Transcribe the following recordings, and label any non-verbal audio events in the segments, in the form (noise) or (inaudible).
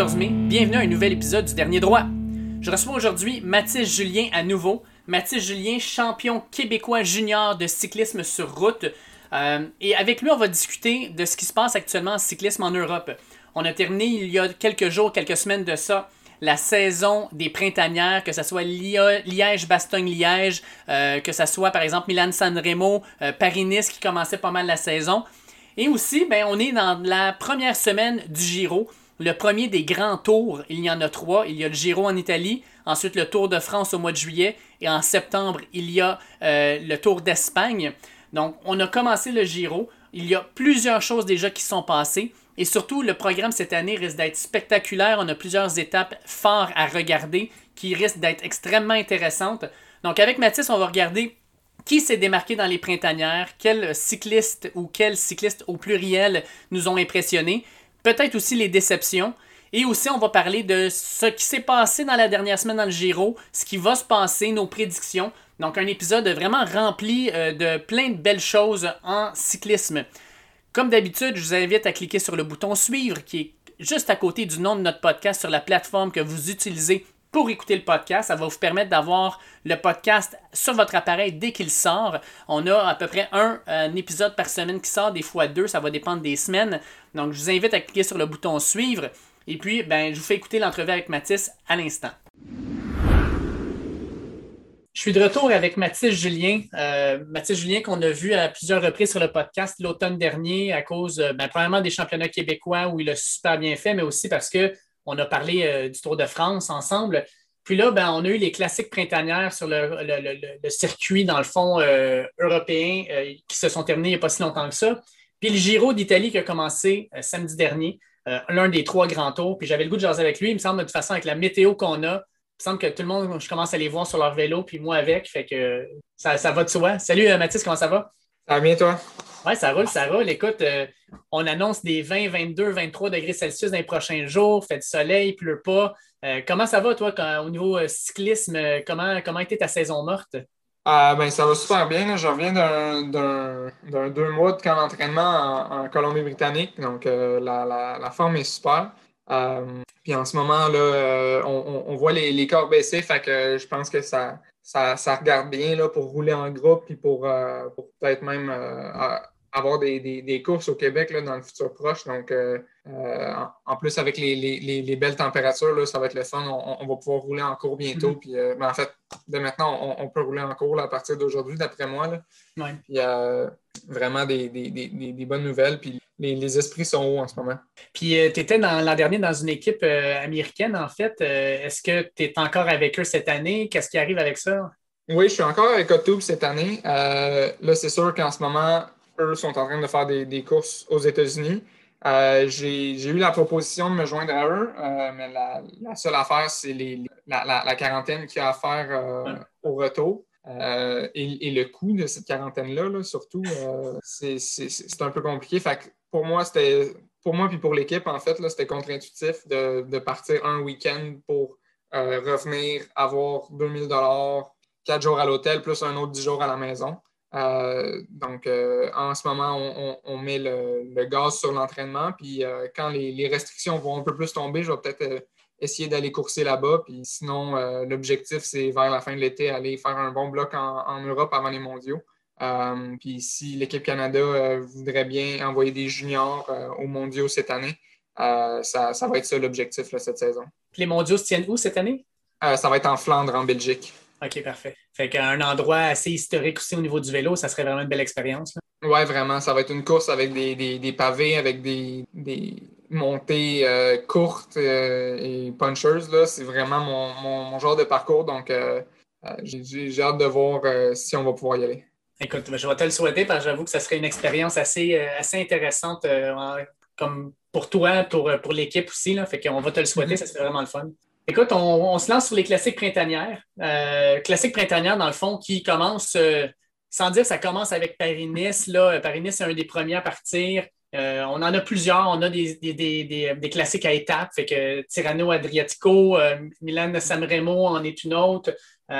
vendredi 14 mai. Bienvenue à un nouvel épisode du Dernier Droit. Je reçois aujourd'hui Mathis Julien à nouveau. Mathis Julien, champion québécois junior de cyclisme sur route. Euh, et avec lui, on va discuter de ce qui se passe actuellement en cyclisme en Europe. On a terminé il y a quelques jours, quelques semaines de ça, la saison des printanières, que ce soit Liège-Bastogne-Liège, euh, que ce soit par exemple Milan-San euh, Paris-Nice qui commençait pas mal la saison. Et aussi, ben, on est dans la première semaine du Giro, le premier des grands tours. Il y en a trois. Il y a le Giro en Italie, ensuite le Tour de France au mois de juillet, et en septembre, il y a euh, le Tour d'Espagne. Donc, on a commencé le Giro. Il y a plusieurs choses déjà qui sont passées. Et surtout, le programme cette année risque d'être spectaculaire. On a plusieurs étapes fortes à regarder qui risquent d'être extrêmement intéressantes. Donc, avec Mathis, on va regarder qui s'est démarqué dans les printanières, quels cyclistes ou quels cyclistes au pluriel nous ont impressionnés, peut-être aussi les déceptions. Et aussi, on va parler de ce qui s'est passé dans la dernière semaine dans le Giro, ce qui va se passer, nos prédictions. Donc, un épisode vraiment rempli euh, de plein de belles choses en cyclisme. Comme d'habitude, je vous invite à cliquer sur le bouton suivre qui est juste à côté du nom de notre podcast sur la plateforme que vous utilisez pour écouter le podcast. Ça va vous permettre d'avoir le podcast sur votre appareil dès qu'il sort. On a à peu près un, épisode par semaine qui sort, des fois deux, ça va dépendre des semaines. Donc, je vous invite à cliquer sur le bouton suivre. Et puis, ben, je vous fais écouter l'entrevue avec Mathis à l'instant. Je suis de retour avec Mathis Julien. Euh, Mathis Julien qu'on a vu à plusieurs reprises sur le podcast l'automne dernier à cause, ben, premièrement, des championnats québécois où il a super bien fait, mais aussi parce que on a parlé euh, du Tour de France ensemble. Puis là, ben, on a eu les classiques printanières sur le, circuit, dans le fond, euh, européen, euh, qui se sont terminés il n'y a pas si longtemps que ça. Puis le Giro d'Italie qui a commencé samedi dernier, l'un des trois grands tours. Puis j'avais le goût de jaser avec lui. Il me semble, de toute façon, avec la météo qu'on a, il me semble que tout le monde, je commence à les voir sur leur vélo, puis moi avec. Fait que ça, ça va de soi. Salut Mathis, comment ça va? Ça va bien, toi? Oui, ça roule, ça roule. Écoute, euh, on annonce des 20, 22, 23 degrés Celsius dans les prochains jours, fait du soleil, pleut pas. Euh, comment ça va, toi, au niveau euh, cyclisme? Comment, comment a été ta saison morte? Ah, ben, ça va super bien. Je reviens d'un deux mois de camp d'entraînement en, Colombie-Britannique. Donc, la, forme est super. puis en ce moment, là, on, voit les, les, corps baisser. Fait que je pense que ça, ça, regarde bien pour rouler en groupe et pour, pour peut-être même avoir des, courses au Québec là, dans le futur proche. Donc, euh, euh, en, plus, avec les, belles températures, ça va être le fun. On, va pouvoir rouler en cours bientôt. Mm-hmm. Puis, euh, ben, en fait, de maintenant, on, peut rouler en cours à partir d'aujourd'hui, d'après moi. Là. Ouais. Puis, vraiment des, bonnes nouvelles. Puis, les, esprits sont hauts en ce moment. Puis, tu étais l'an dernier dans une équipe américaine, en fait. Est-ce que tu es encore avec eux cette année? Qu'est-ce qui arrive avec ça? Oui, je suis encore avec Otube cette année. là, c'est sûr qu'en ce moment, eux sont en train de faire des, courses aux États-Unis. Euh, j'ai eu la proposition de me joindre à eux, euh, mais la, seule affaire, c'est la, quarantaine qu'il y a à faire euh, au retour. Et, le coût de cette quarantaine-là, surtout, c'est un peu compliqué. Fait pour moi, c'était pour moi puis pour l'équipe, en fait, c'était contre-intuitif de, de, partir un week-end pour revenir, avoir 2000 dollars, quatre jours à l'hôtel, plus un autre 10 jours à la maison. Euh, donc, euh, en ce moment, on, met le, gaz sur l'entraînement. Puis, euh, quand les, restrictions vont un peu plus tomber, je vais peut-être essayer d'aller courser là-bas. Puis, sinon, l'objectif, c'est vers la fin de l'été, aller faire un bon bloc en, Europe avant les mondiaux. puis, si l'équipe Canada voudrait bien envoyer des juniors aux mondiaux cette année, ça, va être ça l'objectif cette saison. les mondiaux se tiennent où cette année? ça va être en Flandre, en Belgique. OK, parfait. Fait qu'un endroit assez historique aussi au niveau du vélo, ça serait vraiment une belle expérience. Oui, vraiment. Ça va être une course avec des, pavés, avec des, montées euh, courtes euh, et punchers. C'est vraiment mon, genre de parcours. Donc, euh, j'ai hâte de voir si on va pouvoir y aller. Écoute, je vais te le souhaiter parce que j'avoue que ça serait une expérience assez, assez intéressante comme pour toi, pour, pour l'équipe aussi. Là. Fait qu'on va te le souhaiter, mm-hmm. ça serait vraiment le fun. Écoute, on, se lance sur les classiques printanières. Euh, classiques printanières, dans le fond, qui commencent, euh, sans dire ça commence avec Paris-Nice. Paris-Nice, c'est un des premiers à partir. Euh, on en a plusieurs. On a des, classiques à étapes. Fait Tirano Adriatico, Milan San Remo en est une autre. on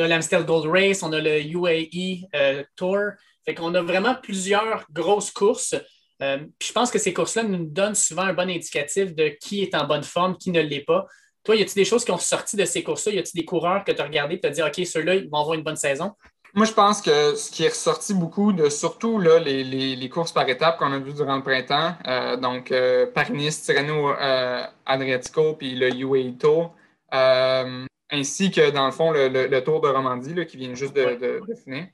a l'Amstel Gold Race, on a le UAE Tour. Fait qu'on a vraiment plusieurs grosses courses. je pense que ces courses-là nous donnent souvent un bon indicatif de qui est en bonne forme, qui ne l'est pas. Toi, y a-t-il des choses qui ont sorti de ces courses-là? Y a-t-il des coureurs que tu as regardés et tu as dit, OK, ceux-là, ils vont avoir une bonne saison? Moi, je pense que ce qui est ressorti beaucoup de surtout là, les, courses par étapes qu'on a vues durant le printemps, euh, donc euh, Paris-Nice, Tirreno euh, puis le UAE Tour, ainsi que dans le fond le, Tour de Romandie là, qui vient juste de, finir,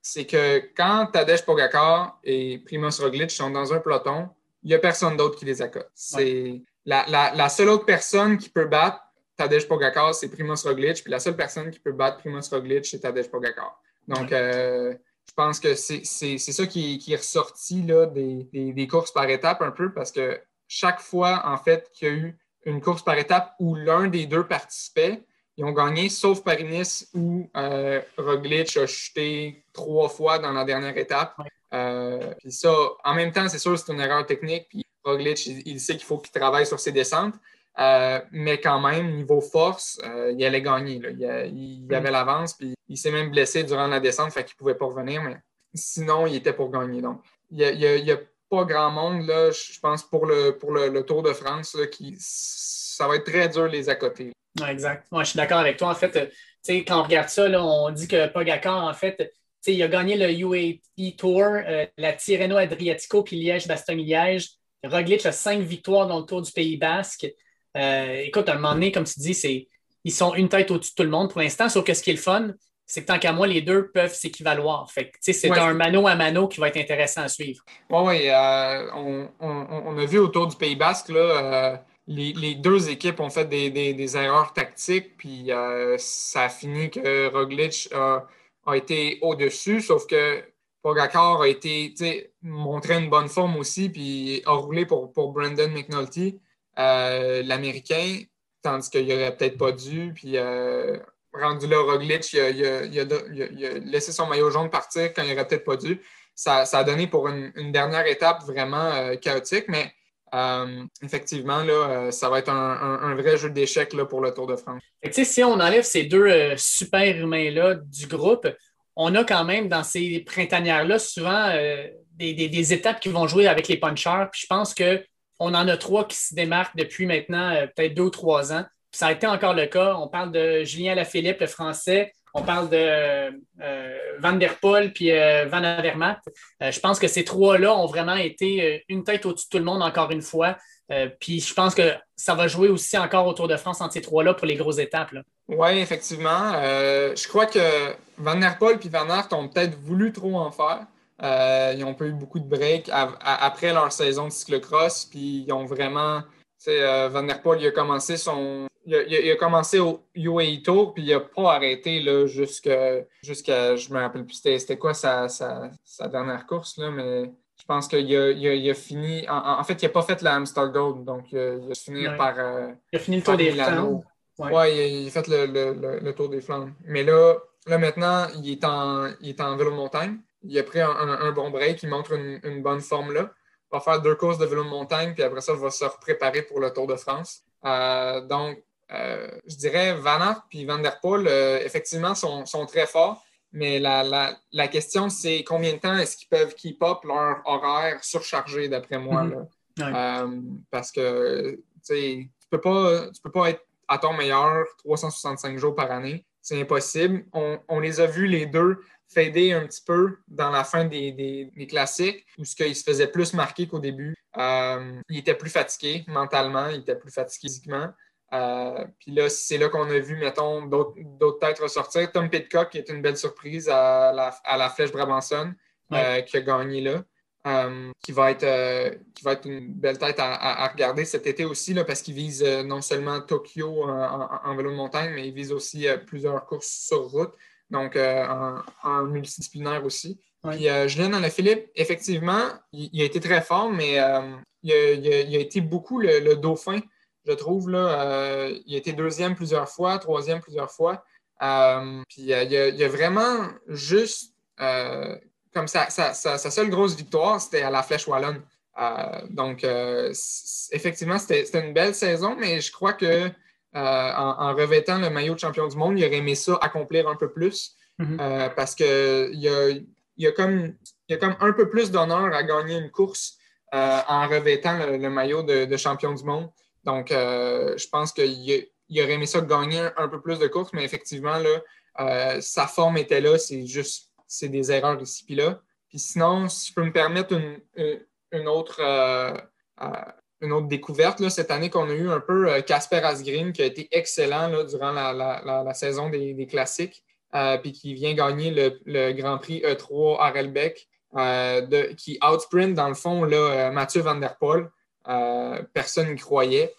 c'est que quand Tadej Pogacar et Primoz Roglic sont dans un peloton, il n'y a personne d'autre qui les accote. C'est la, la seule autre personne qui peut battre Tadej Pogacar, c'est Primoz Roglic. Puis la seule personne qui peut battre Primoz Roglic, c'est Tadej Pogacar. Donc, euh, je pense que c'est ça qui, est ressorti là, des, courses par étapes un peu parce que chaque fois, en fait, qu'il y a eu une course par étape où l'un des deux participait, ils ont gagné, sauf Paris-Nice où euh, Roglic a chuté trois fois dans la dernière étape. Euh, puis ça, en même temps, c'est sûr, c'est une erreur technique. Puis Roglic, il sait qu'il faut qu'il travaille sur ses descentes. Euh, mais quand même, niveau force, euh, il allait gagner. Il, mm. avait l'avance, puis il s'est même blessé durant la descente, fait qu'il ne pouvait pas revenir, mais sinon, il était pour gagner. Donc, il n'y a, pas grand monde, là, je pense, pour le, pour le, Tour de France, qui ça va être très dur les à côté. exact. Moi, je suis d'accord avec toi. En fait, euh, quand on regarde ça, on dit que Pogacar, en fait, il a gagné le UAE Tour, la Tirreno Adriatico, puis Liège-Bastogne-Liège. Roglic a cinq victoires dans le Tour du Pays Basque. Euh, écoute, à un moment donné, comme tu dis, c'est, ils sont une tête au-dessus de tout le monde pour l'instant, sauf que ce qui est le fun, c'est que tant qu'à moi, les deux peuvent s'équivaloir. Fait c'est un mano à mano qui va être intéressant à suivre. Oui, oui. Euh, on, a vu autour du Pays Basque, là, euh, les, deux équipes ont fait des, erreurs tactiques, puis ça a fini que Roglic a, été au-dessus, sauf que Pogacar a été montré une bonne forme aussi, puis a roulé pour, Brandon McNulty. Euh, l'Américain, tandis qu'il aurait peut-être pas dû. Puis euh, rendu là, Roglic, il a, laissé son maillot jaune partir quand il aurait peut-être pas dû. Ça, a donné pour une, dernière étape vraiment euh, chaotique, mais effectivement, là, ça va être un, vrai jeu d'échecs pour le Tour de France. si on enlève ces deux super humains-là du groupe, on a quand même dans ces printanières-là souvent des, des, étapes qui vont jouer avec les punchers. Puis je pense que on en a trois qui se démarquent depuis maintenant euh, peut-être deux ou trois ans. ça a été encore le cas. On parle de Julien Lafilippe, le français. On parle de euh, Van der Poel puis euh, Van Avermaet. je pense que ces trois-là ont vraiment été une tête au-dessus de tout le monde encore une fois. Puis je pense que ça va jouer aussi encore au Tour de France entre ces trois-là pour les grosses étapes. Oui, effectivement. je crois que Van der Poel et Van Aert ont peut-être voulu trop en faire. Euh, ils ont pas eu beaucoup de breaks après leur saison de cyclocross, puis ils ont vraiment. Euh, Van der Poel, il a commencé son. Commencé au UAE Tour, puis il n'a pas arrêté jusqu'à. Jusqu'à. Je me rappelle plus, c'était quoi sa, dernière course, là, mais pense qu'il a, il a, fini. En, fait, il n'a pas fait la Amstel Gold, donc il a fini par. Euh, il a fini le Tour des Flandres. Oui, ouais, il, a fait le, Tour des Flandres. Mais là, là maintenant, il est en, il est en vélo de montagne il a pris un, bon break, il montre une, bonne forme là. Il va faire deux courses de vélo de montagne, puis après ça, il va se préparer pour le Tour de France. Euh, donc, euh, je dirais Van Aert et Van Der Poel, euh, effectivement, sont, très forts. Mais la, question, c'est combien de temps est-ce qu'ils peuvent keep up leur horaire surchargé, d'après moi. Mhm. parce que tu ne peux, pas, peux pas être à ton meilleur 365 jours par année. C'est impossible. On, on, les a vus les deux fader un petit peu dans la fin des, classiques, où ce qu'il se faisait plus marquer qu'au début. Euh, il était plus fatigué mentalement, il était plus fatigué physiquement. Euh, puis là, c'est là qu'on a vu, mettons, d'autres têtes ressortir. Tom Pitcock, qui est une belle surprise à la, Flèche Brabanson, euh, qui a gagné là. qui, va être, qui va être une belle tête à, regarder cet été aussi, là, parce qu'il vise non seulement Tokyo en, vélo de montagne, mais il vise aussi plusieurs courses sur route donc euh, en, multidisciplinaire aussi. Puis euh, Julien Philippe, effectivement, il, a été très fort, mais euh, il, a, été beaucoup le, dauphin, je trouve. Là, il a été deuxième plusieurs fois, troisième plusieurs fois. puis il a, vraiment juste, comme ça, sa, seule grosse victoire, c'était à la Flèche Wallonne. donc, effectivement, c'était une belle saison, mais je crois que euh, en, revêtant le maillot de champion du monde, il aurait aimé ça accomplir un peu plus mhm. euh, parce qu'il a, il y a comme, il y a comme un peu plus d'honneur à gagner une course en revêtant le, maillot de, champion du monde. Donc, je pense qu'il aurait aimé ça gagner un, peu plus de courses, mais effectivement, là, sa forme était là. C'est juste c'est des erreurs ici puis là. Puis sinon, si je peux me permettre une, autre, une autre découverte là, cette année qu'on a eu un peu euh, Casper Asgreen qui a été excellent durant la, saison des, classiques, euh, puis qui vient gagner le, Grand Prix E3 Arelbeck, euh, qui outsprint dans le fond là, Mathieu Van Der Poel. Personne n'y croyait.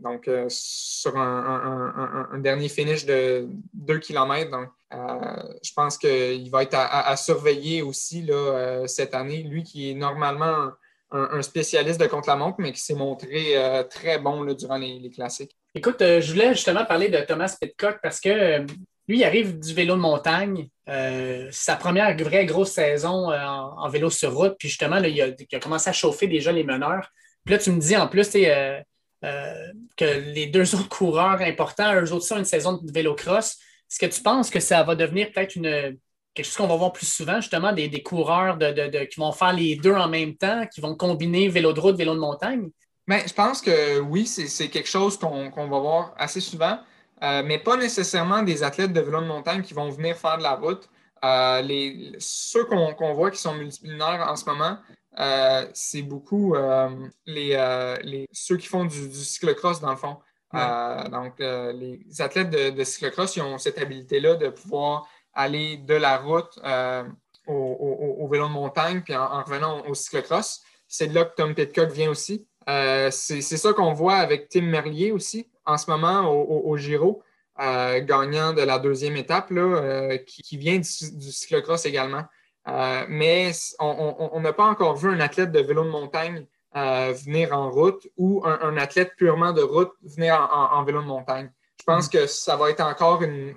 donc, sur un, dernier finish de 2 km. Donc, je pense qu'il va être à, surveiller aussi là, cette année. Lui qui est normalement un, spécialiste de contre-la-montre, mais qui s'est montré euh, très bon durant les, classiques. Écoute, euh, je voulais justement parler de Thomas Pitcock parce que euh, lui, il arrive du vélo de montagne. sa première vraie grosse saison en, vélo sur route. Puis justement, il, a, commencé à chauffer déjà les meneurs. Puis là, tu me dis en plus que les deux (laughs) autres coureurs importants, eux autres, ont une saison de vélo cross. Est-ce que tu penses que ça va devenir peut-être quelque chose qu'on va voir plus souvent, justement, des, coureurs qui vont faire les deux en même temps, qui vont combiner vélo de route, vélo de montagne? Bien, je pense que oui, c'est quelque chose qu'on va voir assez souvent, euh, mais pas nécessairement des athlètes de vélo de montagne qui vont venir faire de la route. Euh, les, ceux qu'on voit qui sont multimillionnaires en ce moment, euh, c'est beaucoup les, ceux qui font du, cyclocross, dans le fond. donc, les athlètes de, de cyclocross, ils ont cette habilité-là de pouvoir aller de la route euh, au, vélo de montagne, puis en, revenant au, cyclocross. C'est de là que Tom Pitcock vient aussi. Euh, c'est ça qu'on voit avec Tim Merlier aussi, en ce moment au, Giro, euh, gagnant de la deuxième étape, là, qui, vient du, cyclocross également. Mais on n'a pas encore vu un athlète de vélo de montagne venir en route ou un, athlète purement de route venir en vélo de montagne. Je pense que ça va être encore une,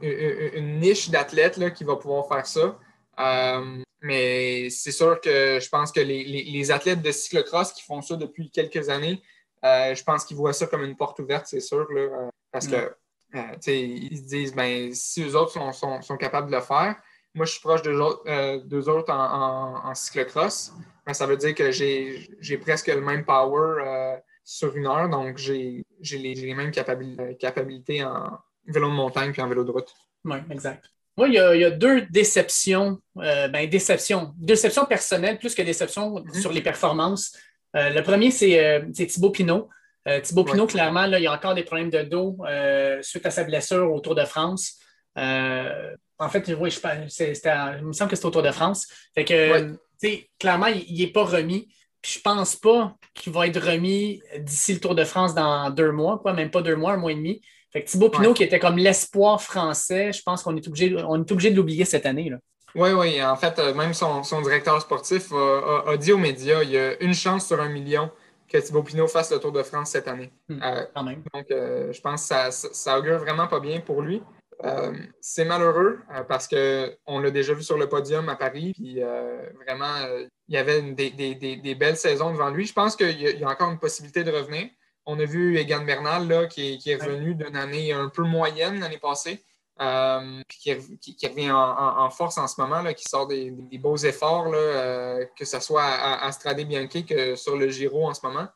niche d'athlètes qui va pouvoir faire ça. Euh, mais c'est sûr que je pense que les, athlètes de cyclocross qui font ça depuis quelques années, euh, je pense qu'ils voient ça comme une porte ouverte, c'est sûr. Euh, parce que ils se disent ben, si eux autres sont, capables de le faire, moi je suis proche d'eux autres, autres en, cyclocross. Ben, ça veut dire que j'ai presque le même power sur une heure. Donc, j'ai les, mêmes capacités en vélo de montagne puis en vélo de route. Oui, exact. Moi, il y, a, deux déceptions, euh, ben, déceptions, déceptions personnelles plus que déceptions mhm. sur les performances. Euh, le premier, c'est euh, Thibaut Pinot. Thibaut Pinot, clairement, là, il y a encore des problèmes de dos suite à sa blessure au Tour de France. En fait, oui, je, il me semble que c'est au Tour de France. Fait que, clairement, il n'est pas remis. Puis je pense pas qu'il va être remis d'ici le Tour de France dans deux mois, quoi, même pas deux mois, un mois et demi. Fait que Thibaut Pinot, qui était comme l'espoir français, je pense qu'on est obligé, on est obligé de l'oublier cette année. Là. Oui, oui. En fait, euh, même son, directeur sportif a, dit aux médias il y a une chance sur un million que Thibaut Pinot fasse le Tour de France cette année. Hmm, euh, quand même. Donc, euh, je pense que ça, ça, augure vraiment pas bien pour lui. Euh, c'est malheureux euh, parce qu'on l'a déjà vu sur le podium à Paris, puis euh, vraiment, il y avait des, belles saisons devant lui. Je pense qu'il y, a encore une possibilité de revenir. On a vu Egan Bernal là, qui, est, revenu d'une année un peu moyenne l'année passée, puis qui, revient en, force en ce moment, là, qui sort des, beaux efforts, que ce soit à, à Stradé Bianchi que sur le Giro en ce moment.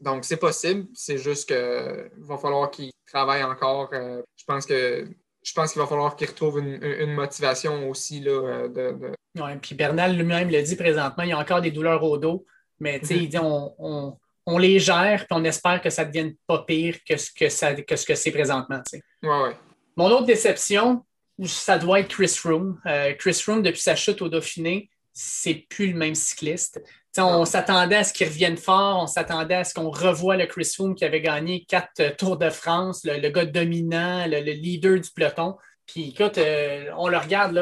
Donc, c'est possible. C'est juste qu'il va falloir qu'il travaille encore. Euh, je pense que je pense qu'il va falloir qu'il retrouve une, motivation aussi. Là, euh, de, puis Bernal lui-même le dit présentement, il y a encore des douleurs au dos, mais mm-hmm. il dit on, on, les gère puis on espère que ça ne devienne pas pire que ce que, ça, que, ce que c'est présentement. Ouais, Mon autre déception, ça doit être Chris. Euh, Chris Froome, depuis sa chute au Dauphiné, c'est plus le même cycliste on s'attendait à ce qu'il revienne fort, on s'attendait à ce qu'on revoie le Chris Froome qui avait gagné quatre euh, Tours de France, le, gars dominant, le, leader du peloton. Puis écoute, euh, on le regarde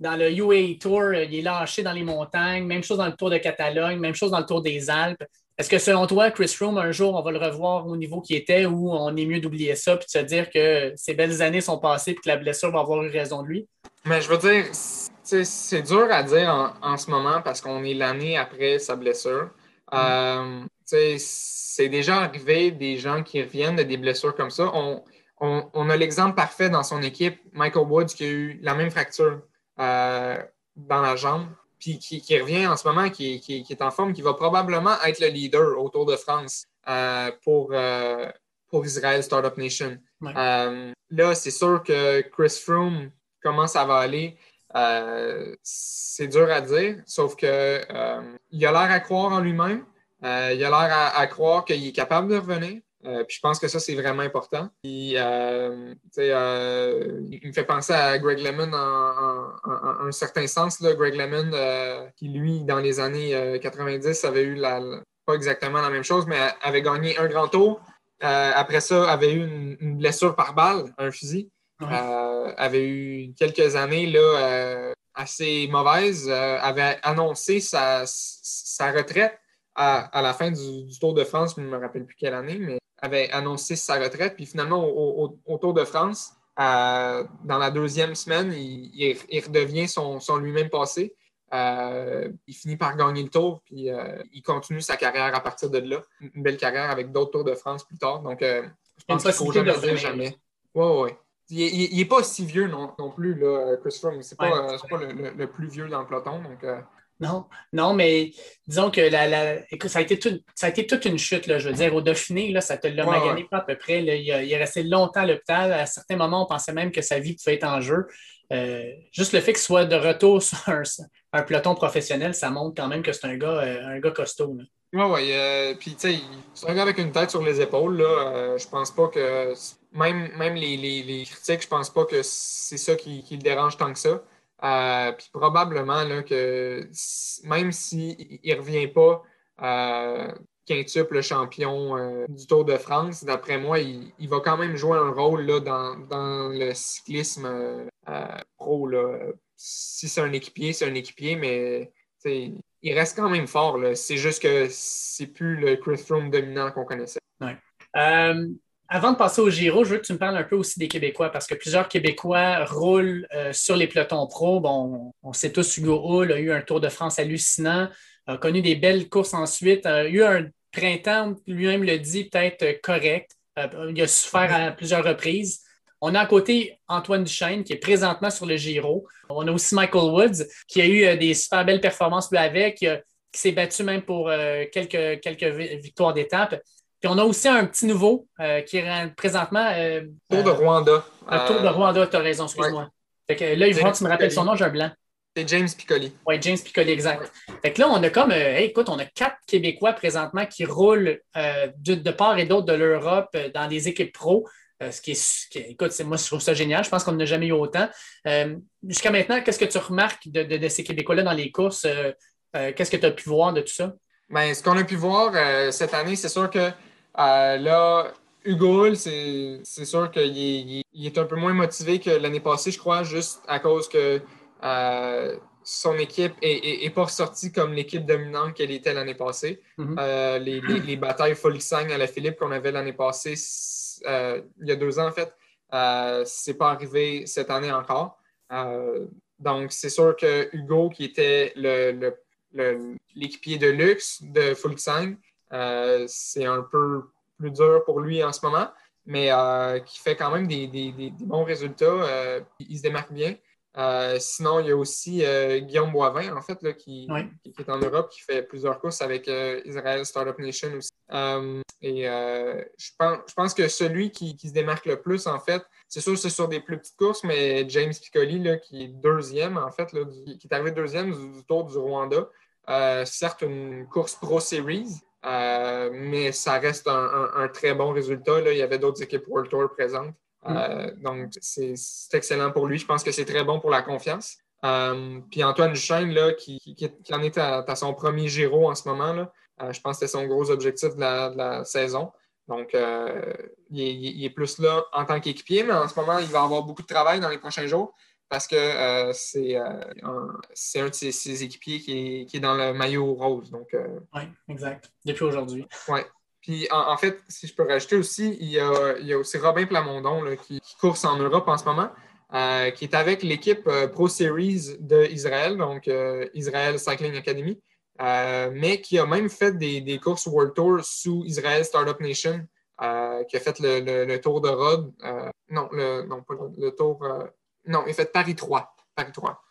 dans le UAE Tour, euh, il est lâché dans les montagnes, même chose dans le Tour de Catalogne, même chose dans le Tour des Alpes. Est-ce que selon toi, Chris Froome, un jour, on va le revoir au niveau qu'il était ou on est mieux d'oublier ça puis de se dire que ces belles années sont passées et que la blessure va avoir eu raison de lui? Mais je veux dire, c'est dur à dire en, ce moment parce qu'on est l'année après sa blessure. Mm. Euh, c'est déjà arrivé des gens qui reviennent de des blessures comme ça. On, a l'exemple parfait dans son équipe, Michael Woods, qui a eu la même fracture. Euh, dans la jambe, puis qui, revient en ce moment, qui, qui, est en forme, qui va probablement être le leader au Tour de France pour, pour Israël Startup Nation. là, c'est sûr que Chris Froome, comment ça va aller? c'est dur à dire, sauf que il a l'air à croire en lui-même. Euh, il a l'air à, croire qu'il est capable de revenir. Euh, puis je pense que ça, c'est vraiment important. Puis, euh, il me fait penser à Greg Lemon en, un certain sens. Là. Greg Lemon, qui lui, dans les années 90, avait eu la, pas exactement la même chose, mais avait gagné un grand tour. après ça, avait eu une, blessure par balle, un fusil. avait eu quelques années là, assez mauvaises. avait annoncé sa, sa retraite à, la fin du, Tour de France, je ne me rappelle plus quelle année, mais avait annoncé sa retraite. Puis finalement, au, Tour de France, dans la deuxième semaine, il, redevient son, lui-même passé. Euh, il finit par gagner le tour, puis euh, il continue sa carrière à partir de là. Une belle carrière avec d'autres Tours de France plus tard. Donc, euh, je pense qu'il ne faut jamais dire jamais. Ouais, ouais. Il n'est pas si vieux non, plus, là, Chris Froome. Ce n'est pas, pas le, le, plus vieux dans le peloton. Donc, non, non, mais disons que la, la... Écoute, ça, a été ça a été toute une chute. Là, je veux dire, au Dauphiné, là, ça te l'a magané pas à peu près. Là. Il, est resté longtemps à l'hôpital. À certains moments, on pensait même que sa vie pouvait être en jeu. Euh, juste le fait qu'il soit de retour (laughs) sur un, peloton professionnel, ça montre quand même que c'est un gars, euh, un gars costaud. Oui, oui. Euh, puis, tu sais, c'est un gars avec une tête sur les épaules. Là. je pense pas que. Même, même les, les, critiques, je pense pas que c'est ça qui, qui le dérange tant que ça. Euh, puis probablement là, que même s'il ne revient pas euh, quintuple champion euh, du Tour de France, d'après moi, il, va quand même jouer un rôle là, dans, le cyclisme euh, pro. Là. Si c'est un équipier, c'est un équipier, mais il reste quand même fort. C'est juste que c'est plus le Chris Froome dominant qu'on connaissait. Ouais. Avant de passer au Giro, je veux que tu me parles un peu aussi des Québécois, parce que plusieurs Québécois roulent euh, sur les pelotons pro. Bon, on sait tous, Hugo Hull a eu un Tour de France hallucinant, a connu des belles courses ensuite, a eu un printemps, lui-même le dit, peut-être correct. Euh, il a souffert à plusieurs reprises. On a à côté Antoine Duchesne, qui est présentement sur le Giro. On a aussi Michael Woods, qui a eu euh, des super belles performances avec, qui, s'est battu même pour quelques, quelques victoires d'étape. Puis on a aussi un petit nouveau euh, qui est présentement. Euh, tour de Rwanda. Un Tour de euh, Rwanda, tu as raison, excuse-moi. Fait que là, il faut que tu me rappelles son nom, j'ai un blanc. C'est James Piccoli. Oui, James Piccoli, exact. Fait que là, on a comme, écoute, on a quatre Québécois présentement qui roulent de, part et d'autre de l'Europe dans des équipes pro. ce qui est, écoute, moi, je trouve ça génial. Je pense qu'on n'a jamais eu autant. Jusqu'à maintenant, qu'est-ce que tu remarques de, de ces Québécois-là dans les courses? qu'est-ce que tu as pu voir de tout ça? Bien, ce qu'on a pu voir cette année, c'est sûr que euh, là, Hugo, c'est sûr qu'il est, un peu moins motivé que l'année passée, je crois, juste à cause que euh, son équipe n'est pas ressortie comme l'équipe dominante qu'elle était l'année passée. Mm-hmm. Euh, les, les, batailles Folksang à la Philippe qu'on avait l'année passée, il y a deux ans en fait, c'est pas arrivé cette année encore. donc, c'est sûr que Hugo, qui était l'équipier le, de luxe de Folksang, euh, c'est un peu plus dur pour lui en ce moment, mais euh, qui fait quand même des, bons résultats. Euh, il se démarque bien. sinon, il y a aussi Guillaume Boivin, en fait, là, qui, est en Europe, qui fait plusieurs courses avec Israel Startup Nation aussi. et je, pense, je pense que celui qui, se démarque le plus, en fait, c'est sûr c'est sur des plus petites courses, mais James Piccoli, là, qui est deuxième, en fait, là, qui est arrivé deuxième du, Tour du Rwanda. certes, une course Pro Series, euh, mais ça reste un, très bon résultat. Là. Il y avait d'autres équipes World Tour présentes. Mm. Euh, donc, c'est excellent pour lui. Je pense que c'est très bon pour la confiance. Euh, puis Antoine Duchesne, là, qui, en est à, son premier Giro en ce moment, là, je pense que c'était son gros objectif de la, saison. Donc, il est, plus là en tant qu'équipier, mais en ce moment, il va avoir beaucoup de travail dans les prochains jours parce que euh, c'est euh, un, un, de ses, équipiers qui est, dans le maillot rose. Donc, euh, oui, exact. Depuis aujourd'hui. Oui. Puis en, fait, si je peux rajouter aussi, il y a, aussi Robin Plamondon qui, course en Europe en ce moment, qui est avec l'équipe Pro Series d'Israël, donc Israel Cycling Academy, mais qui a même fait des, courses World Tour sous Israel Startup Nation, qui a fait le, tour de Rhodes. non, le, non, pas le, le tour non, il a fait Paris 3. Paris 3.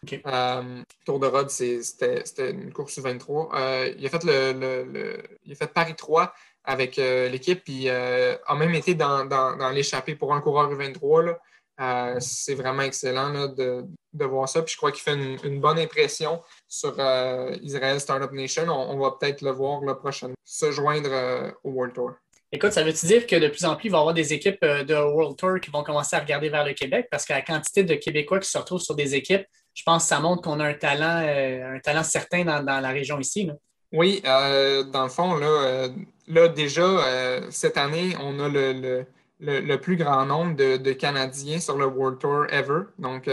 Tour de Rhodes, c'était une course sur 23. il, a fait le, il a fait Paris 3 avec l'équipe, puis a même été dans, dans, l'échappée pour un coureur U23. c'est vraiment excellent de, de, voir ça. Puis je crois qu'il fait une, bonne impression sur Israel Startup Nation. On, va peut-être le voir le prochain se joindre au World Tour. Écoute, ça veut-tu dire que de plus en plus, il va y avoir des équipes euh, de World Tour qui vont commencer à regarder vers le Québec? Parce que la quantité de Québécois qui se retrouvent sur des équipes, je pense que ça montre qu'on a un talent, euh, un talent certain dans, la région ici. Oui, euh, dans le fond, là, là déjà, cette année, on a le, plus grand nombre de, Canadiens sur le World Tour ever. Donc,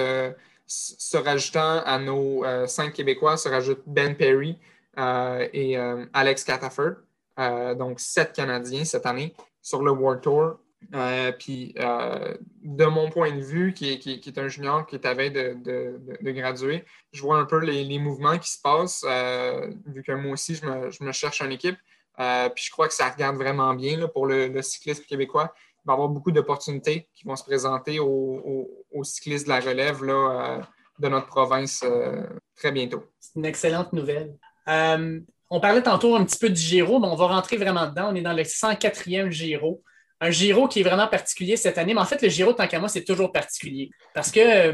se rajoutant à nos cinq Québécois, se rajoute Ben Perry et Alex Cataford. Euh, donc sept Canadiens cette année sur le World Tour. Euh, puis, euh, de mon point de vue, qui est, un junior qui est à veille de, graduer, je vois un peu les, mouvements qui se passent, vu que moi aussi, je me, cherche une équipe. puis, je crois que ça regarde vraiment bien pour le, cyclisme québécois. Il va y avoir beaucoup d'opportunités qui vont se présenter aux, cyclistes de la relève de notre province très bientôt. C'est une excellente nouvelle. On parlait tantôt un petit peu du Giro, mais on va rentrer vraiment dedans. On est dans le 104e Giro. Un Giro qui est vraiment particulier cette année. Mais en fait, le Giro, tant qu'à moi, c'est toujours particulier. Parce que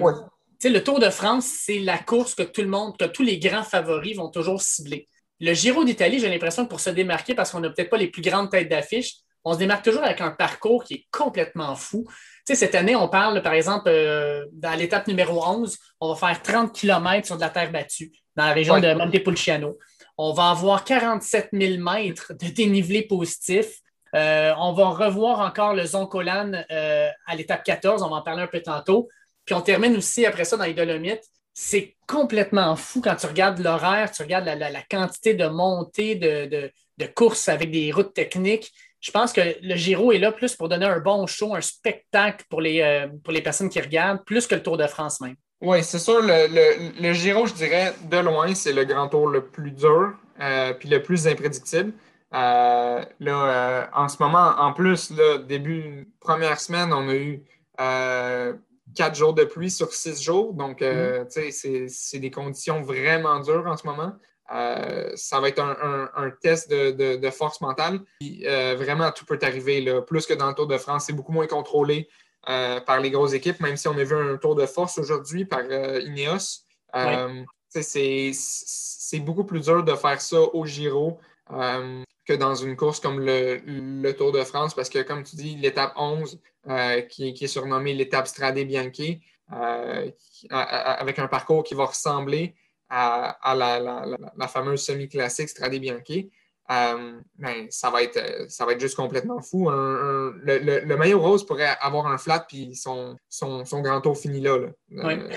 le Tour de France, c'est la course que tout le monde, que tous les grands favoris vont toujours cibler. Le Giro d'Italie, j'ai l'impression que pour se démarquer, parce qu'on n'a peut-être pas les plus grandes têtes d'affiche, on se démarque toujours avec un parcours qui est complètement fou. cette année, on parle, par exemple, euh, dans l'étape numéro 11, on va faire 30 km sur de la terre battue dans la région de Montepulciano. On va avoir 47 000 mètres de dénivelé positif. Euh, on va revoir encore le Zoncolan euh, à l'étape 14. On va en parler un peu tantôt. Puis on termine aussi après ça dans les Dolomites. C'est complètement fou quand tu regardes l'horaire, tu regardes la, quantité de montées de, courses avec des routes techniques. Je pense que le Giro est là plus pour donner un bon show, un spectacle pour les, euh, pour les personnes qui regardent, plus que le Tour de France même. Oui, c'est sûr. Le, le, Giro, je dirais, de loin, c'est le grand tour le plus dur euh, puis le plus imprédictible. Euh, là, euh, en ce moment, en plus, là, début première semaine, on a eu quatre jours de pluie sur six jours. Donc, tu sais, c'est des conditions vraiment dures en ce moment. ça va être un, test de, force mentale. vraiment, tout peut arriver. Là. Plus que dans le Tour de France, c'est beaucoup moins contrôlé. Euh, par les grosses équipes, même si on a vu un tour de force aujourd'hui par euh, Ineos. Euh, c'est beaucoup plus dur de faire ça au Giro que dans une course comme le, Tour de France, parce que, comme tu dis, l'étape 11, qui, est surnommée l'étape Strade Bianchi, avec un parcours qui va ressembler à, la, fameuse semi-classique Strade Bianchi, euh, ben, ça, va être, euh, ça va être juste complètement fou. le, maillot rose pourrait avoir un flat puis son, son, grand tour fini là. Euh,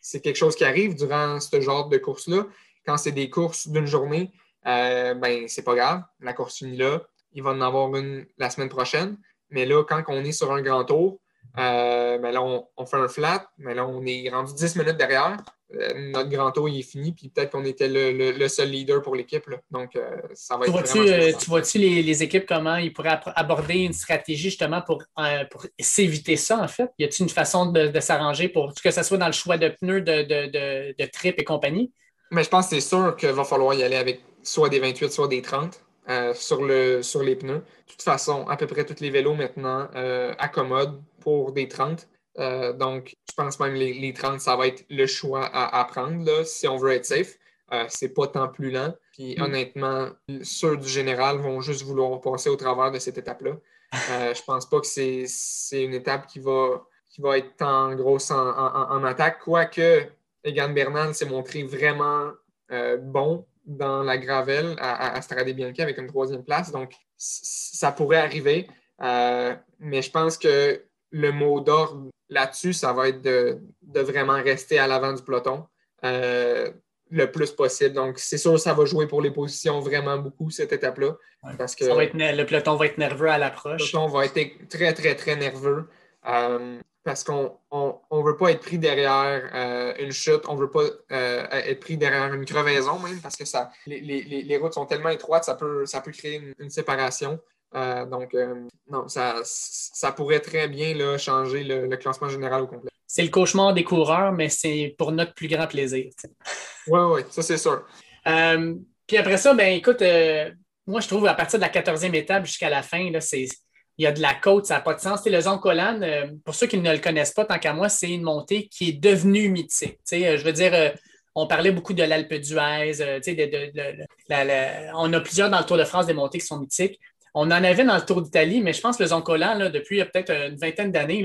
c'est quelque chose qui arrive durant ce genre de course-là. Quand c'est des courses d'une journée, ben, c'est pas grave. La course finit là. Il va en avoir une la semaine prochaine. Mais là, quand on est sur un grand tour, ben là, on, fait un flat, mais là, on est rendu 10 minutes derrière. Euh, notre grand tour est fini, puis peut-être qu'on était le, seul leader pour l'équipe. Donc, euh, ça va être. tu euh, vois-tu les, équipes comment ils pourraient aborder une stratégie justement pour, pour s'éviter ça, en fait? Y a-t-il une façon de, s'arranger pour que ce soit dans le choix de pneus, de, de, de, trip et compagnie? Mais je pense que c'est sûr qu'il va falloir y aller avec soit des 28, soit des 30 sur, le, sur les pneus. De toute façon, à peu près tous les vélos maintenant accommodent pour des 30. Euh, donc, je pense même les, les 30, ça va être le choix à, prendre si on veut être safe. Euh, c'est pas tant plus lent. Puis mm. honnêtement, ceux du général vont juste vouloir passer au travers de cette étape-là. Euh, (laughs) je pense pas que c'est une étape qui va, qui va être tant grosse en, attaque, quoique Egan Bernal s'est montré vraiment euh, bon dans la gravelle à, à Strade Bianchi avec une troisième place. Donc, ça pourrait arriver. mais je pense que le mot d'ordre là-dessus, ça va être de, vraiment rester à l'avant du peloton euh, le plus possible. Donc, c'est sûr, ça va jouer pour les positions vraiment beaucoup, cette étape-là. parce que le peloton va être nerveux à l'approche. Le peloton va être très, très, très nerveux. Euh, parce qu'on ne veut pas être pris derrière euh, une chute, on ne veut pas être pris derrière une crevaison même, parce que ça, les, routes sont tellement étroites, ça peut, ça peut créer une séparation. Euh, donc, euh, non, ça, ça pourrait très bien là, changer le, classement général au complet. c'est le cauchemar des coureurs, mais c'est pour notre plus grand plaisir. Oui, oui, ça c'est sûr. Euh, puis après ça, ben écoute, moi je trouve à partir de la 14e étape jusqu'à la fin, là, c'est, il y a de la côte, ça n'a pas de sens. le Zoncolan, pour ceux qui ne le connaissent pas, tant qu'à moi, c'est une montée qui est devenue mythique. je veux dire, on parlait beaucoup de l'Alpe d'Huez, on a plusieurs dans le Tour de France des montées qui sont mythiques. On en avait dans le Tour d'Italie, mais je pense que le Zoncolan, depuis peut-être une vingtaine d'années,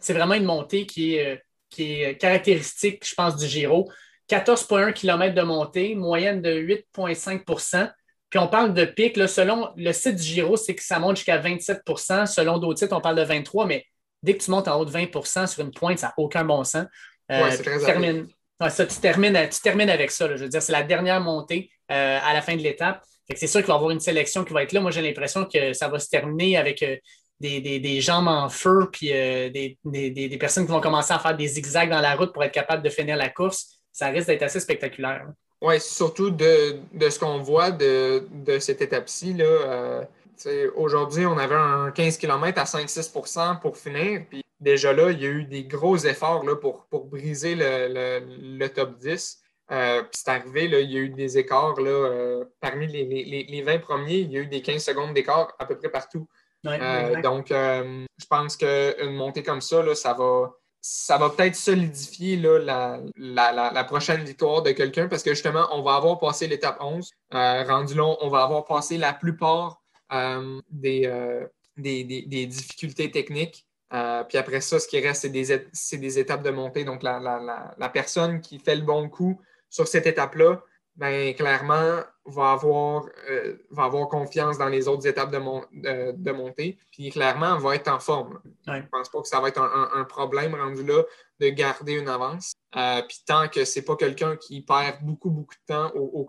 c'est vraiment une montée qui est, qui est caractéristique, je pense, du Giro. 14,1 km de montée, moyenne de 8,5% Puis on parle de pic, selon le site du Giro, c'est que ça monte jusqu'à 27% Selon d'autres sites, on parle de 23 mais dès que tu montes en haut de 20% sur une pointe, ça n'a aucun bon sens. Euh, tu, termines, ça, tu, termines, avec ça. Je veux dire, c'est la dernière montée euh, à la fin de l'étape. C'est sûr qu'il va y avoir une sélection qui va être là. Moi, j'ai l'impression que ça va se terminer avec euh, des, jambes en feu, puis des, des, personnes qui vont commencer à faire des zigzags dans la route pour être capables de finir la course ça risque d'être assez spectaculaire. Oui, surtout de, ce qu'on voit de, cette étape-ci. Euh, aujourd'hui, on avait un 15 km à 5-6% pour finir. Puis déjà là, il y a eu des gros efforts là, pour, pour briser le, top 10. Euh, puis c'est arrivé, là, il y a eu des écarts là, euh, parmi les, 20 premiers, il y a eu des 15 secondes d'écart à peu près partout. donc, je pense qu'une montée comme ça, là, ça va ça va peut-être solidifier la, la, prochaine victoire de quelqu'un parce que justement, on va avoir passé l'étape 11. Euh, rendu long, on va avoir passé la plupart euh, euh, des, des, difficultés techniques. puis après ça, ce qui reste, c'est des, des, étapes de montée. Donc, la, personne qui fait le bon coup sur cette étape-là, ben, clairement, va avoir, euh, va avoir confiance dans les autres étapes de, euh, de montée, puis clairement, va être en forme. Je ne pense pas que ça va être un, problème rendu là de garder une avance. Euh, puis tant que ce n'est pas quelqu'un qui perd beaucoup, beaucoup de temps au,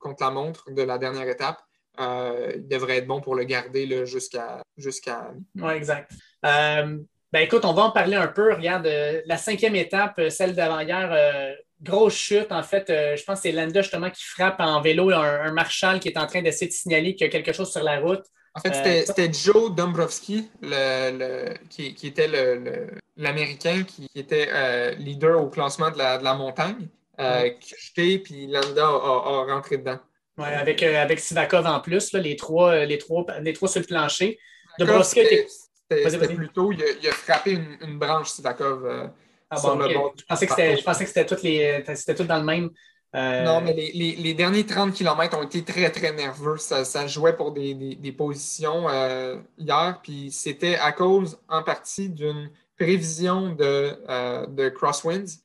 contre la montre de la dernière étape, il devrait être bon pour le garder jusqu'à. jusqu'à... Oui, exact. ben écoute, on va en parler un peu. Regarde, la cinquième étape, celle d'avant-hier, grosse chute. En fait, euh, je pense que c'est Landa justement qui frappe en vélo un, un Marshall qui est en train d'essayer de signaler qu'il y a quelque chose sur la route. En fait, c'était euh, Joe Dombrowski, le, qui, était l'Américain qui, était euh, leader au classement de la, montagne, qui a jeté, puis Landa a, rentré dedans. Oui, avec, avec Sivakov en plus, les, trois, les, trois, les trois sur le plancher. Dombrowski était. C'était plutôt, il a, il a, frappé une, une branche Sivakov. Ah je pensais que c'était toutes les. C'était tout dans le même. Euh, non, mais les, derniers 30 km ont été très, très nerveux. Ça, jouait pour des, positions euh, hier, puis c'était à cause en partie d'une prévision de, euh, de Crosswinds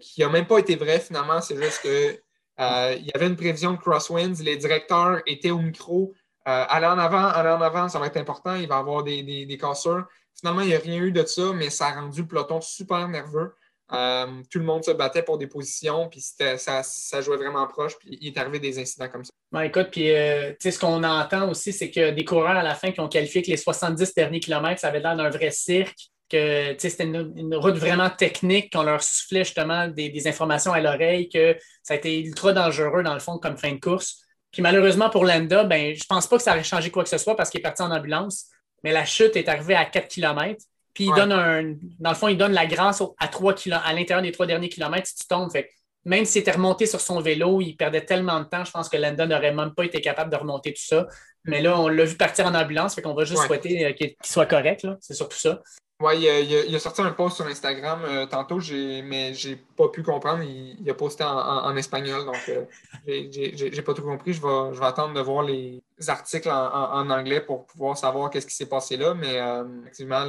qui n'a même pas été vraie finalement. C'est juste que il y avait une prévision de Crosswinds, les directeurs étaient au micro. allez en avant, allez en avant, ça va être important, il va y avoir des, des casseurs. Finalement, il n'y a rien eu de ça, mais ça a rendu le peloton super nerveux. Euh, tout le monde se battait pour des positions, puis ça, ça jouait vraiment proche, puis il est arrivé des incidents comme ça. Ben, écoute, puis euh, ce qu'on entend aussi, c'est que des coureurs à la fin qui ont qualifié que les 70 derniers kilomètres, ça avait l'air d'un vrai cirque, que c'était une, route vraiment technique, qu'on leur soufflait justement des, informations à l'oreille, que ça a été ultra dangereux dans le fond comme fin de course. Puis malheureusement pour Landa, ben, je pense pas que ça aurait changé quoi que ce soit parce qu'il est parti en ambulance mais la chute est arrivée à 4 km. Puis il donne un. Dans le fond, il donne la grâce à 3 km, à l'intérieur des trois derniers kilomètres si tu tombes. Fait même s'il était remonté sur son vélo, il perdait tellement de temps, je pense que Landon n'aurait même pas été capable de remonter tout ça. Mais là, on l'a vu partir en ambulance, fait qu'on va juste souhaiter euh, qu'il soit correct. C'est surtout ça. Oui, il, a sorti un post sur Instagram euh, tantôt, mais j'ai pas pu comprendre. Il, a posté en, espagnol, donc euh, (laughs) j'ai pas tout compris. Je vais, attendre de voir les articles en, anglais pour pouvoir savoir qu'est-ce qui s'est passé là. Mais euh, effectivement,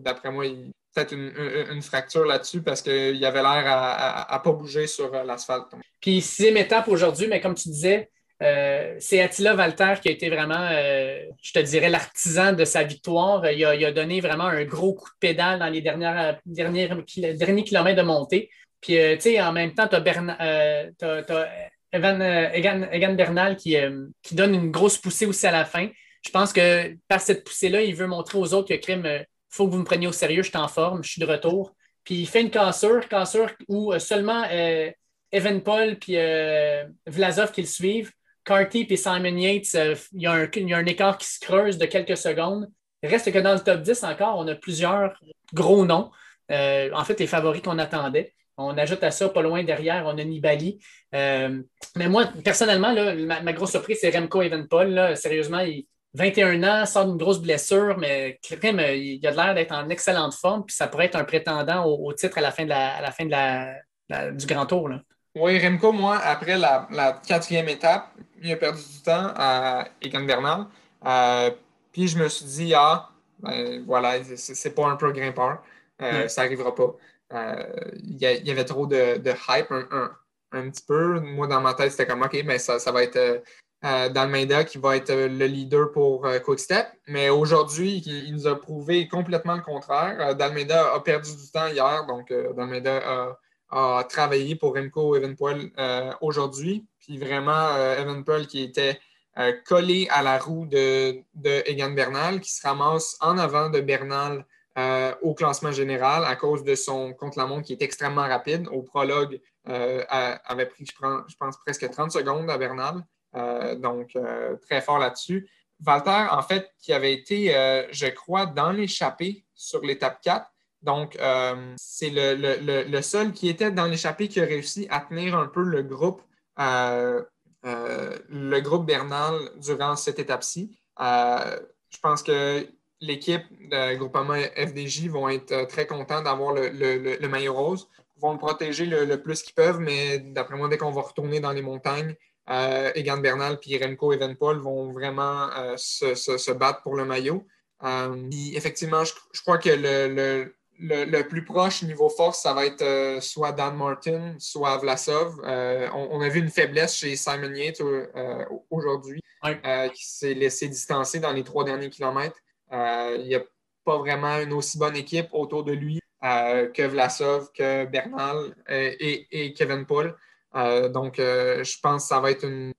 d'après moi, il peut-être une, fracture là-dessus parce qu'il avait l'air à, ne pas bouger sur l'asphalte. Puis sixième étape aujourd'hui, mais comme tu disais, euh, c'est Attila Walter qui a été vraiment, euh, je te dirais, l'artisan de sa victoire. Il a, donné vraiment un gros coup de pédale dans les derniers kilomètres de montée. Puis, euh, tu sais, en même temps, tu as, Egan, Bernal qui, qui, donne une grosse poussée aussi à la fin. Je pense que par cette poussée-là, il veut montrer aux autres que crime, il faut que vous me preniez au sérieux, je suis en forme, je suis de retour. Puis il fait une cassure, cassure où seulement Evan Paul puis Vlasov qui le suivent Carty et Simon Yates, euh, il, y a un, écart qui se creuse de quelques secondes. Reste que dans le top 10 encore, on a plusieurs gros noms. en fait, les favoris qu'on attendait. On ajoute à ça, pas loin derrière, on a Nibali. mais moi, personnellement, ma, grosse surprise, c'est Remco Evenpol. Sérieusement, il, 21 ans, sort d'une grosse blessure, mais il a l'air d'être en excellente forme, puis ça pourrait être un prétendant au, titre à la fin, du grand tour. Oui, Remco, moi, après la, quatrième étape, il a perdu du temps à Egan Bernal. Euh, puis je me suis dit, ah, ben, voilà, c'est pas un peu grimpeur. Euh, ça n'arrivera pas. Euh, il y, avait trop de, hype, un, petit peu. Moi, dans ma tête, c'était comme, OK, mais ben, ça, ça va être Dalmeida qui va être le leader pour Quickstep. Mais aujourd'hui, il, nous a prouvé complètement le contraire. Dalmeida a perdu du temps hier, donc Dalmeida a, travaillé pour Remco Evenpoel aujourd'hui. Puis vraiment, Evenpoel qui était collé à la roue de, Egan Bernal, qui se ramasse en avant de Bernal au classement général à cause de son contre-la-montre qui est extrêmement rapide. Au prologue, avait pris, je pense, presque 30 secondes à Bernal. Euh, donc, euh, très fort là-dessus. Walter, en fait, qui avait été, euh, je crois, dans l'échappée sur l'étape 4. Donc, c'est le, seul qui était dans l'échappée qui a réussi à tenir un peu le groupe, le groupe Bernal durant cette étape-ci. je pense que l'équipe de Groupama FDJ vont être très contents d'avoir le, maillot rose. Ils vont le protéger le plus qu'ils peuvent, mais d'après moi, dès qu'on va retourner dans les montagnes, euh, Egan Bernal et Remco Evenpol vont vraiment euh, se, battre pour le maillot. Euh, effectivement, je, crois que le, plus proche niveau force, ça va être soit Dan Martin, soit Vlasov. On, a vu une faiblesse chez Simon Yates aujourd'hui, qui s'est laissé distancer dans les trois derniers kilomètres. il n'y a pas vraiment une aussi bonne équipe autour de lui que Vlasov, que Bernal et, et Kevin Paul. Euh, donc, euh, je pense que ça va être une,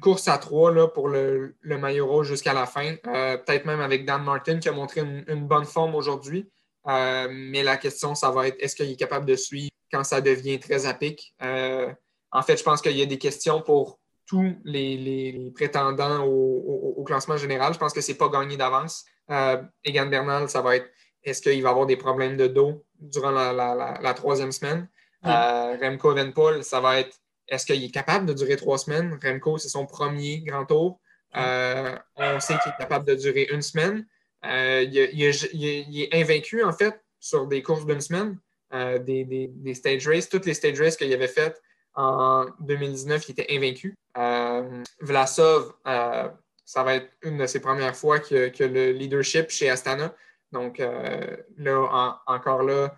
course à trois là, pour le, maillot rouge jusqu'à la fin. Euh, peut-être même avec Dan Martin qui a montré une, bonne forme aujourd'hui. Mais la question, ça va être est-ce qu'il est capable de suivre quand ça devient très à pic? en fait, je pense qu'il y a des questions pour tous les, prétendants au, classement général. Je pense que ce n'est pas gagné d'avance. Egan Bernal, ça va être est-ce qu'il va avoir des problèmes de dos durant la troisième semaine? Euh, Remco Evenpool, ça va être est-ce qu'il est capable de durer trois semaines? Remco, c'est son premier grand tour. Euh, on sait qu'il est capable de durer une semaine. Euh, il, est invaincu, en fait, sur des courses d'une semaine, des, stage races. Toutes les stage races qu'il avait faites en 2019, il était invaincu. Vlasov, ça va être une de ses premières fois que, que le leadership chez Astana. Donc, là, encore là,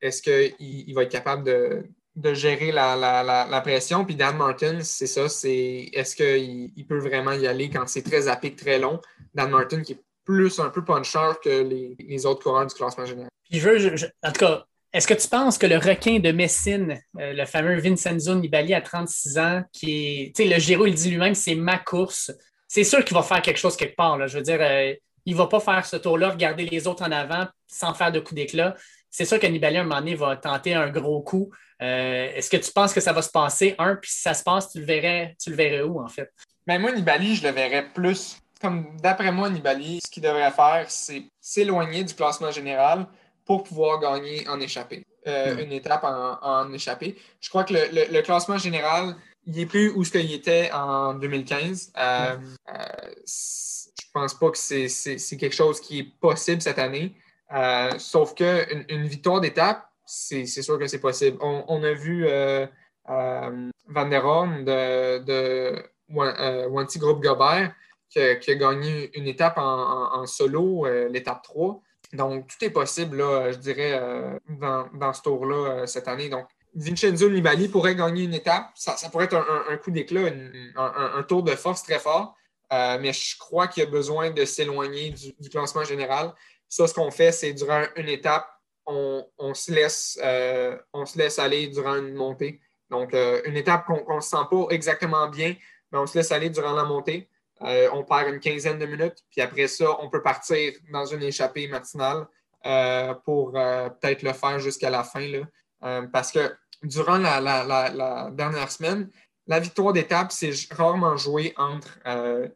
est-ce qu'il va être capable de, gérer la, pression? Puis Dan Martin, c'est ça, c'est est-ce qu'il peut vraiment y aller quand c'est très à très long? Dan Martin qui est plus un peu puncher que les, autres coureurs du classement général. Puis je en tout cas, est-ce que tu penses que le requin de Messine, euh, le fameux Vincenzo Nibali à 36 ans, qui est, tu sais, le Giro, il dit lui-même, c'est ma course. C'est sûr qu'il va faire quelque chose quelque part. Là. Je veux dire, euh, il ne va pas faire ce tour-là, regarder les autres en avant sans faire de coup d'éclat c'est sûr que Nibali, à un moment donné, va tenter un gros coup. Euh, est-ce que tu penses que ça va se passer, un, puis si ça se passe, tu le verrais, tu le verrais où, en fait? Ben moi, Nibali, je le verrais plus. Comme d'après moi, Nibali, ce qu'il devrait faire, c'est s'éloigner du classement général pour pouvoir gagner en échappée. Euh, hmm. Une étape en, en, échappée. Je crois que le, classement général, il n'est plus où ce qu'il était en 2015. Euh, hmm. je pense pas que c'est quelque chose qui est possible cette année. Euh, sauf qu'une une victoire d'étape, c'est sûr que c'est possible. On, a vu euh, euh, Van der Horn de, de Wanty Group Gobert qui, a gagné une étape en, solo, l'étape 3. Donc, tout est possible, là, je dirais, dans, ce tour-là cette année. Donc, Vincenzo Nibali pourrait gagner une étape. Ça, pourrait être un, coup d'éclat, un, tour de force très fort. mais je crois qu'il y a besoin de s'éloigner du, classement général. Ça, ce qu'on fait, c'est durant une étape, on, se laisse, euh, on se laisse aller durant une montée. Donc, euh, une étape qu'on ne se sent pas exactement bien, mais on se laisse aller durant la montée. Euh, on perd une quinzaine de minutes, puis après ça, on peut partir dans une échappée matinale pour peut-être le faire jusqu'à la fin. Là. parce que durant la, la dernière semaine, la victoire d'étape, c'est rarement joué entre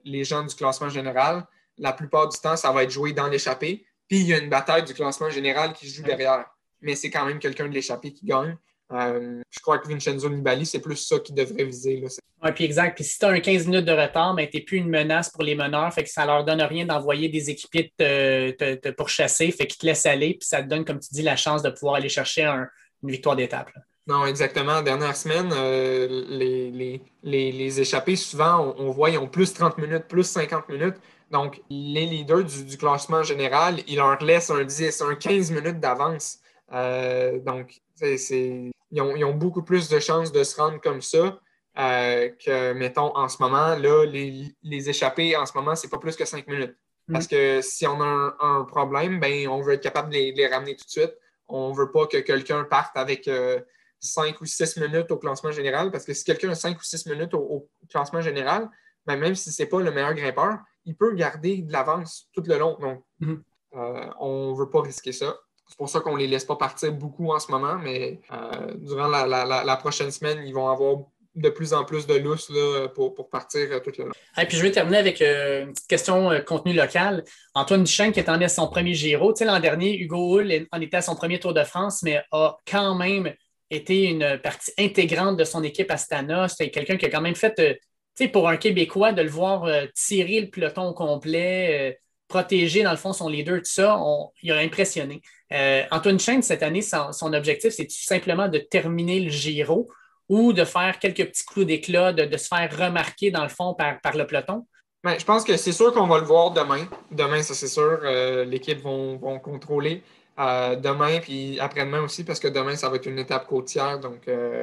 les gens du classement général. La plupart du temps, ça va être joué dans l'échappée. Puis il y a une bataille du classement général qui se joue derrière. Mais c'est quand même quelqu'un de l'échappée qui gagne. Euh, je crois que Vincenzo Nibali, c'est plus ça qu'il devrait viser. Oui, puis exact. Puis si tu as un 15 minutes de retard, ben, tu n'es plus une menace pour les meneurs. Fait que ça leur donne rien d'envoyer des équipiers te, te, pourchasser. Fait qu'ils te laissent aller. Puis ça te donne, comme tu dis, la chance de pouvoir aller chercher une victoire d'étape. Non, exactement. Dernière semaine, euh, les, les, échappés, souvent, on, voit, ils ont plus 30 minutes, plus 50 minutes. Donc, les leaders du, classement général, ils leur laissent un 10, un 15 minutes d'avance. Euh, donc, c'est ils ont, beaucoup plus de chances de se rendre comme ça euh, que, mettons, en ce moment, là, les, les échappés, en ce moment, c'est pas plus que cinq minutes. Mm. Parce que si on a un, problème, ben, on veut être capable de les, ramener tout de suite. On ne veut pas que quelqu'un parte avec euh, cinq ou six minutes au classement général, parce que si quelqu'un a cinq ou six minutes au, classement général, ben, même si ce n'est pas le meilleur grimpeur, il peut garder de l'avance tout le long. Donc, mm. euh, on ne veut pas risquer ça. C'est pour ça qu'on ne les laisse pas partir beaucoup en ce moment, mais euh, durant la, prochaine semaine, ils vont avoir de plus en plus de lousse pour, partir euh, tout le long. Et puis je vais terminer avec euh, une petite question contenu local. Antoine Duchesne qui est en à son premier Giro. Tu l'an dernier, Hugo Hull en était à son premier Tour de France, mais a quand même été une partie intégrante de son équipe Astana. C'était quelqu'un qui a quand même fait, tu sais, pour un Québécois, de le voir tirer le peloton complet, protéger, dans le fond, son leader, tout ça, il a impressionné. Euh, Antoine Chain, cette année, son, objectif, c'est simplement de terminer le Giro ou de faire quelques petits clous d'éclat, de, se faire remarquer, dans le fond, par, le peloton? Ben, je pense que c'est sûr qu'on va le voir demain. Demain, ça c'est sûr, euh, l'équipe vont, contrôler. Euh, demain, puis après-demain aussi, parce que demain, ça va être une étape côtière, donc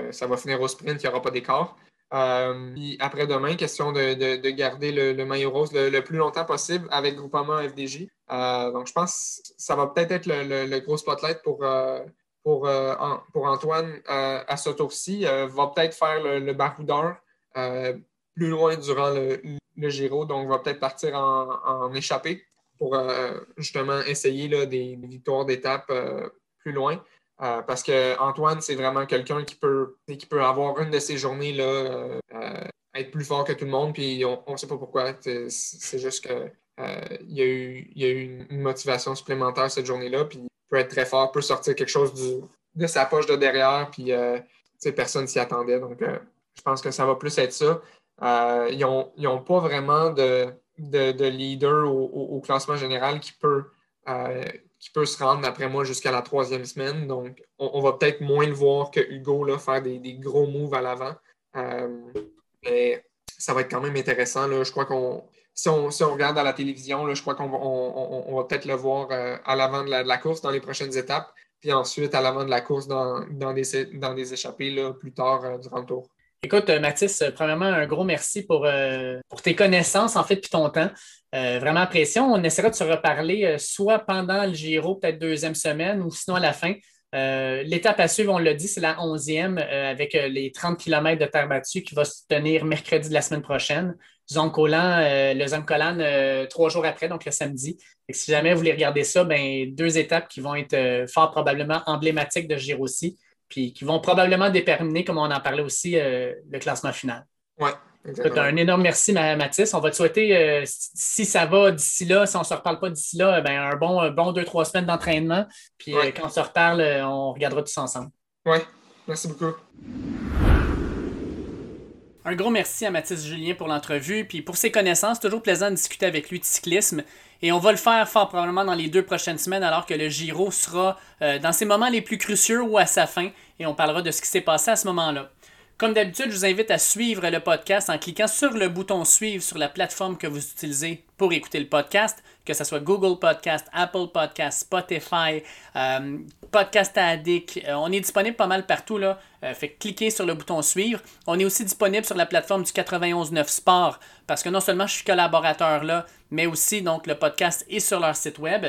ça va finir au sprint, il n'y aura pas d'écart. Euh, après-demain, question de, garder le, maillot rose le, plus longtemps possible avec Groupama FDJ. Euh, donc, je pense que ça va peut-être être le, gros spotlight pour, euh, pour, Antoine à ce tour-ci. va peut-être faire le, baroudeur plus loin durant le, Giro, donc va peut-être partir en, en échappée pour justement essayer là, des victoires d'étape plus loin. Euh, parce que Antoine, c'est vraiment quelqu'un qui peut, avoir une de ces journées-là, euh, euh, être plus fort que tout le monde, puis on ne sait pas pourquoi. C'est juste qu'il y, a eu, y a eu une motivation supplémentaire cette journée-là, puis il peut être très fort, peut sortir quelque chose de sa poche de derrière, puis personne s'y attendait. Donc, je pense que ça va plus être ça. ils n'ont pas vraiment de, de, leader au, classement général qui peut, se rendre, d'après moi, jusqu'à la troisième semaine. Donc, on, va peut-être moins le voir que Hugo faire des, gros moves à l'avant. Euh, mais ça va être quand même intéressant. Je crois qu'on. Si on, regarde à la télévision, là, je crois qu'on va, peut-être le voir euh, à l'avant de, la, course dans les prochaines étapes, puis ensuite à l'avant de la course dans, dans, des, dans échappées là, plus tard euh, durant le tour. Écoute, Mathis, premièrement, un gros merci pour, pour tes connaissances, en fait, puis ton temps. Euh, vraiment apprécié. On essaiera de se reparler euh, soit pendant le Giro, peut-être deuxième semaine, ou sinon à la fin. Euh, l'étape à suivre, on l'a dit, c'est la onzième avec les 30 km de terre battue qui va se tenir mercredi de la semaine prochaine. Zoncolan, le Zoncolan trois jours après, donc le samedi. Et si jamais vous voulez regarder ça, ben, deux étapes qui vont être fort probablement emblématiques de Giro aussi, puis qui vont probablement déterminer, comme on en parlait aussi, le classement final. Ouais, un énorme merci, Mathis. On va te souhaiter, euh, si ça va d'ici là, si on ne se reparle pas d'ici là, ben, un bon, bon deux, trois semaines d'entraînement. Puis euh, quand on se reparle, euh, on regardera tous ensemble. Oui, merci beaucoup. Un gros merci à Mathis Julien pour l'entrevue. Puis pour ses connaissances, toujours plaisant de discuter avec lui de cyclisme. Et on va le faire fort probablement dans les deux prochaines semaines, alors que le Giro sera dans ses moments les plus cruciaux ou à sa fin. Et on parlera de ce qui s'est passé à ce moment-là. Comme d'habitude, je vous invite à suivre le podcast en cliquant sur le bouton suivre sur la plateforme que vous utilisez pour écouter le podcast, que ce soit Google Podcast, Apple Podcast, Spotify, euh, Podcast Addict. Euh, on est disponible pas mal partout. Là. Euh, cliquez sur le bouton suivre. On est aussi disponible sur la plateforme du 91.9 Sport parce que non seulement je suis collaborateur là, mais aussi donc le podcast est sur leur site web.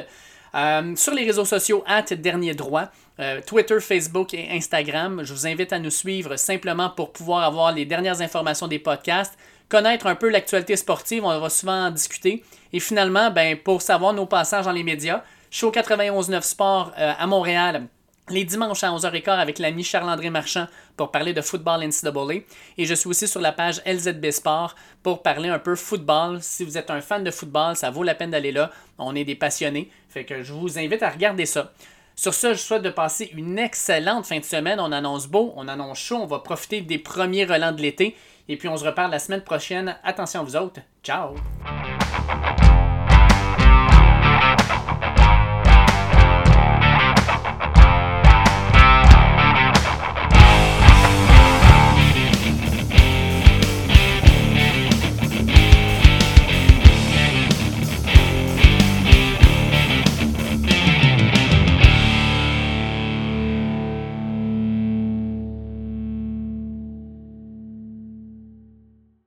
Euh, sur les réseaux sociaux, at Dernier Droit, euh, Twitter, Facebook et Instagram. Je vous invite à nous suivre simplement pour pouvoir avoir les dernières informations des podcasts, connaître un peu l'actualité sportive, on va souvent en discuter. Et finalement, ben, pour savoir nos passages dans les médias, je suis au 91.9 Sport euh, à Montréal les dimanches à 11h15 avec l'ami Charles-André Marchand pour parler de football NCAA. Et je suis aussi sur la page LZB Sport pour parler un peu football. Si vous êtes un fan de football, ça vaut la peine d'aller là. On est des passionnés. Fait que je vous invite à regarder ça. Sur ce, je souhaite de passer une excellente fin de semaine. On annonce beau, on annonce chaud, on va profiter des premiers relents de l'été. Et puis on se reparle la semaine prochaine. Attention à vous autres. Ciao!